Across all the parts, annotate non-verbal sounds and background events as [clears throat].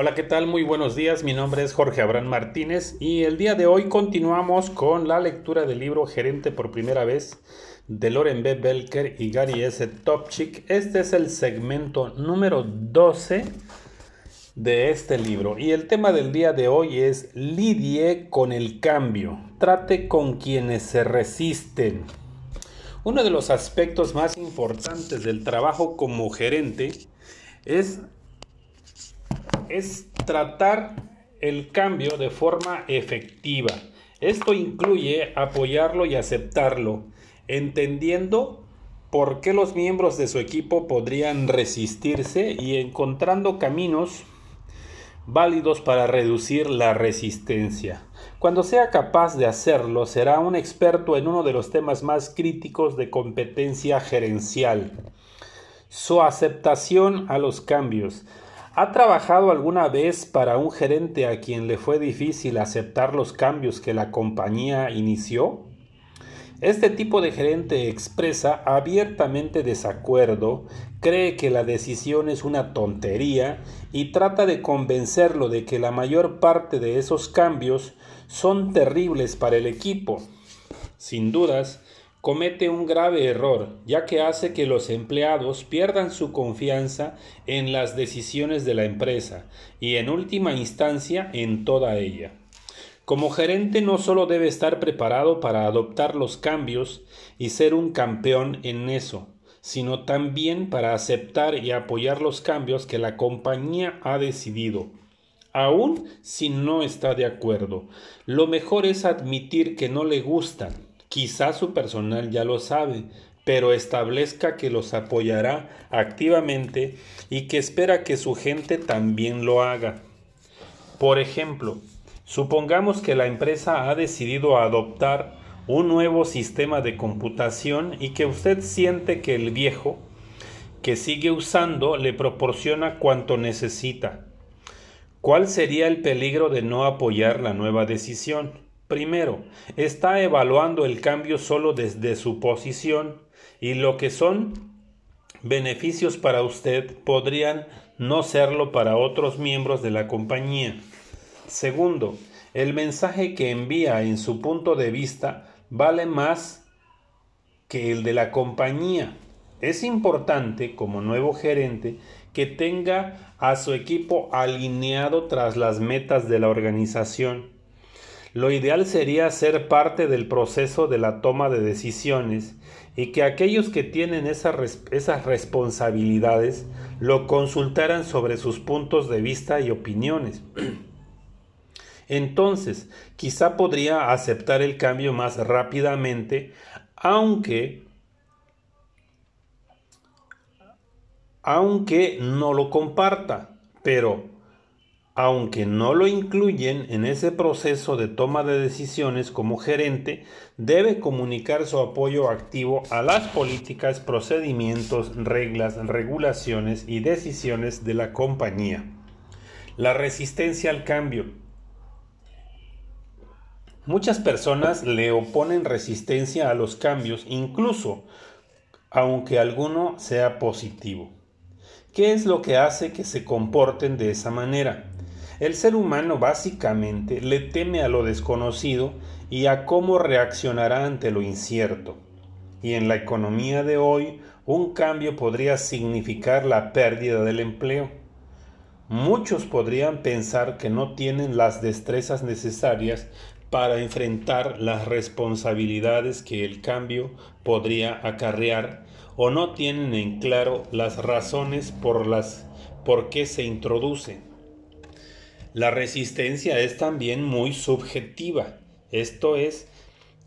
Hola, ¿qué tal? Muy buenos días. Mi nombre es Jorge Abraham Martínez y el día de hoy continuamos con la lectura del libro Gerente por primera vez de Loren B. Belker y Gary S. Topchik. Este es el segmento número 12 de este libro y el tema del día de hoy es lidie con el cambio. Trate con quienes se resisten. Uno de los aspectos más importantes del trabajo como gerente es es tratar el cambio de forma efectiva. Esto incluye apoyarlo y aceptarlo, entendiendo por qué los miembros de su equipo podrían resistirse y encontrando caminos válidos para reducir la resistencia. Cuando sea capaz de hacerlo, será un experto en uno de los temas más críticos de competencia gerencial, su aceptación a los cambios. ¿Ha trabajado alguna vez para un gerente a quien le fue difícil aceptar los cambios que la compañía inició? Este tipo de gerente expresa abiertamente desacuerdo, cree que la decisión es una tontería y trata de convencerlo de que la mayor parte de esos cambios son terribles para el equipo. Sin dudas, comete un grave error, ya que hace que los empleados pierdan su confianza en las decisiones de la empresa y en última instancia en toda ella. Como gerente no solo debe estar preparado para adoptar los cambios y ser un campeón en eso, sino también para aceptar y apoyar los cambios que la compañía ha decidido, aun si no está de acuerdo. Lo mejor es admitir que no le gustan Quizá su personal ya lo sabe, pero establezca que los apoyará activamente y que espera que su gente también lo haga. Por ejemplo, supongamos que la empresa ha decidido adoptar un nuevo sistema de computación y que usted siente que el viejo que sigue usando le proporciona cuanto necesita. ¿Cuál sería el peligro de no apoyar la nueva decisión? Primero, está evaluando el cambio solo desde su posición y lo que son beneficios para usted podrían no serlo para otros miembros de la compañía. Segundo, el mensaje que envía en su punto de vista vale más que el de la compañía. Es importante, como nuevo gerente, que tenga a su equipo alineado tras las metas de la organización lo ideal sería ser parte del proceso de la toma de decisiones y que aquellos que tienen esas, esas responsabilidades lo consultaran sobre sus puntos de vista y opiniones. [clears throat] Entonces, quizá podría aceptar el cambio más rápidamente, aunque aunque no lo comparta, pero aunque no lo incluyen en ese proceso de toma de decisiones como gerente, debe comunicar su apoyo activo a las políticas, procedimientos, reglas, regulaciones y decisiones de la compañía. La resistencia al cambio. Muchas personas le oponen resistencia a los cambios, incluso aunque alguno sea positivo. ¿Qué es lo que hace que se comporten de esa manera? El ser humano básicamente le teme a lo desconocido y a cómo reaccionará ante lo incierto. Y en la economía de hoy, un cambio podría significar la pérdida del empleo. Muchos podrían pensar que no tienen las destrezas necesarias para enfrentar las responsabilidades que el cambio podría acarrear o no tienen en claro las razones por las por qué se introduce. La resistencia es también muy subjetiva, esto es,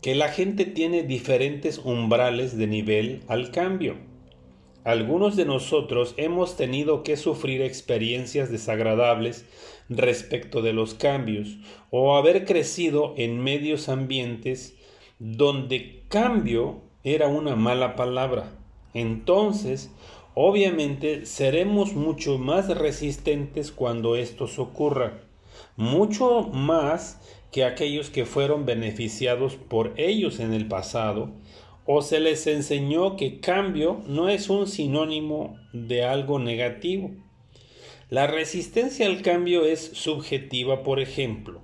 que la gente tiene diferentes umbrales de nivel al cambio. Algunos de nosotros hemos tenido que sufrir experiencias desagradables respecto de los cambios o haber crecido en medios ambientes donde cambio era una mala palabra. Entonces, Obviamente seremos mucho más resistentes cuando esto ocurra, mucho más que aquellos que fueron beneficiados por ellos en el pasado, o se les enseñó que cambio no es un sinónimo de algo negativo. La resistencia al cambio es subjetiva, por ejemplo.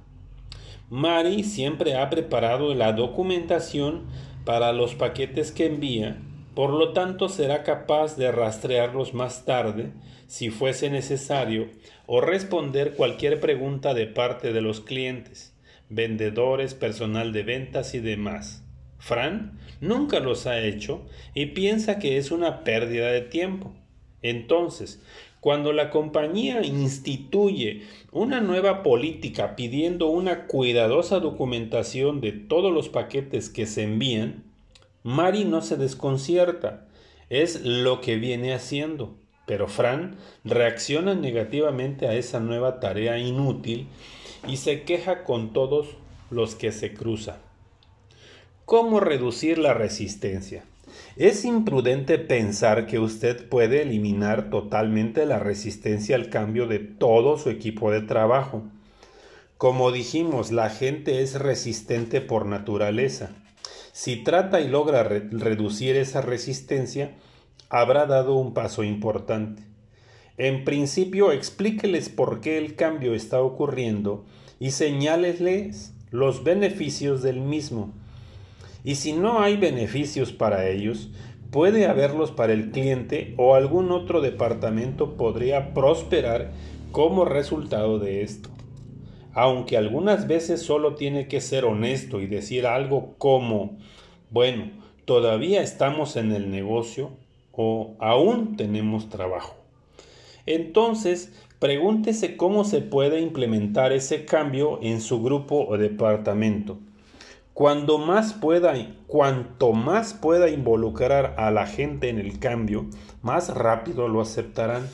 Mari siempre ha preparado la documentación para los paquetes que envía, por lo tanto será capaz de rastrearlos más tarde, si fuese necesario, o responder cualquier pregunta de parte de los clientes, vendedores, personal de ventas y demás. Fran nunca los ha hecho y piensa que es una pérdida de tiempo. Entonces, cuando la compañía instituye una nueva política pidiendo una cuidadosa documentación de todos los paquetes que se envían, Mari no se desconcierta, es lo que viene haciendo. Pero Fran reacciona negativamente a esa nueva tarea inútil y se queja con todos los que se cruza. ¿Cómo reducir la resistencia? Es imprudente pensar que usted puede eliminar totalmente la resistencia al cambio de todo su equipo de trabajo. Como dijimos, la gente es resistente por naturaleza. Si trata y logra reducir esa resistencia, habrá dado un paso importante. En principio, explíqueles por qué el cambio está ocurriendo y señálesles los beneficios del mismo y si no hay beneficios para ellos, puede haberlos para el cliente o algún otro departamento podría prosperar como resultado de esto. Aunque algunas veces solo tiene que ser honesto y decir algo como, bueno, todavía estamos en el negocio o aún tenemos trabajo. Entonces, pregúntese cómo se puede implementar ese cambio en su grupo o departamento. Cuanto más pueda involucrar a la gente en el cambio, más rápido lo aceptarán.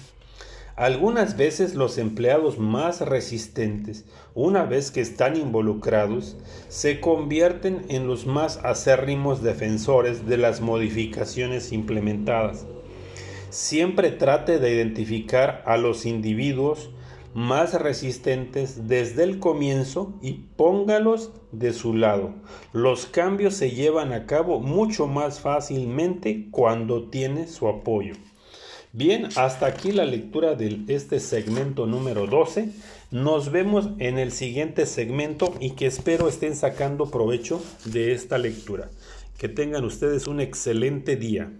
Algunas veces los empleados más resistentes, una vez que están involucrados, se convierten en los más acérrimos defensores de las modificaciones implementadas. Siempre trate de identificar a los individuos más resistentes desde el comienzo y póngalos de su lado. Los cambios se llevan a cabo mucho más fácilmente cuando tiene su apoyo. Bien, hasta aquí la lectura de este segmento número 12. Nos vemos en el siguiente segmento y que espero estén sacando provecho de esta lectura. Que tengan ustedes un excelente día.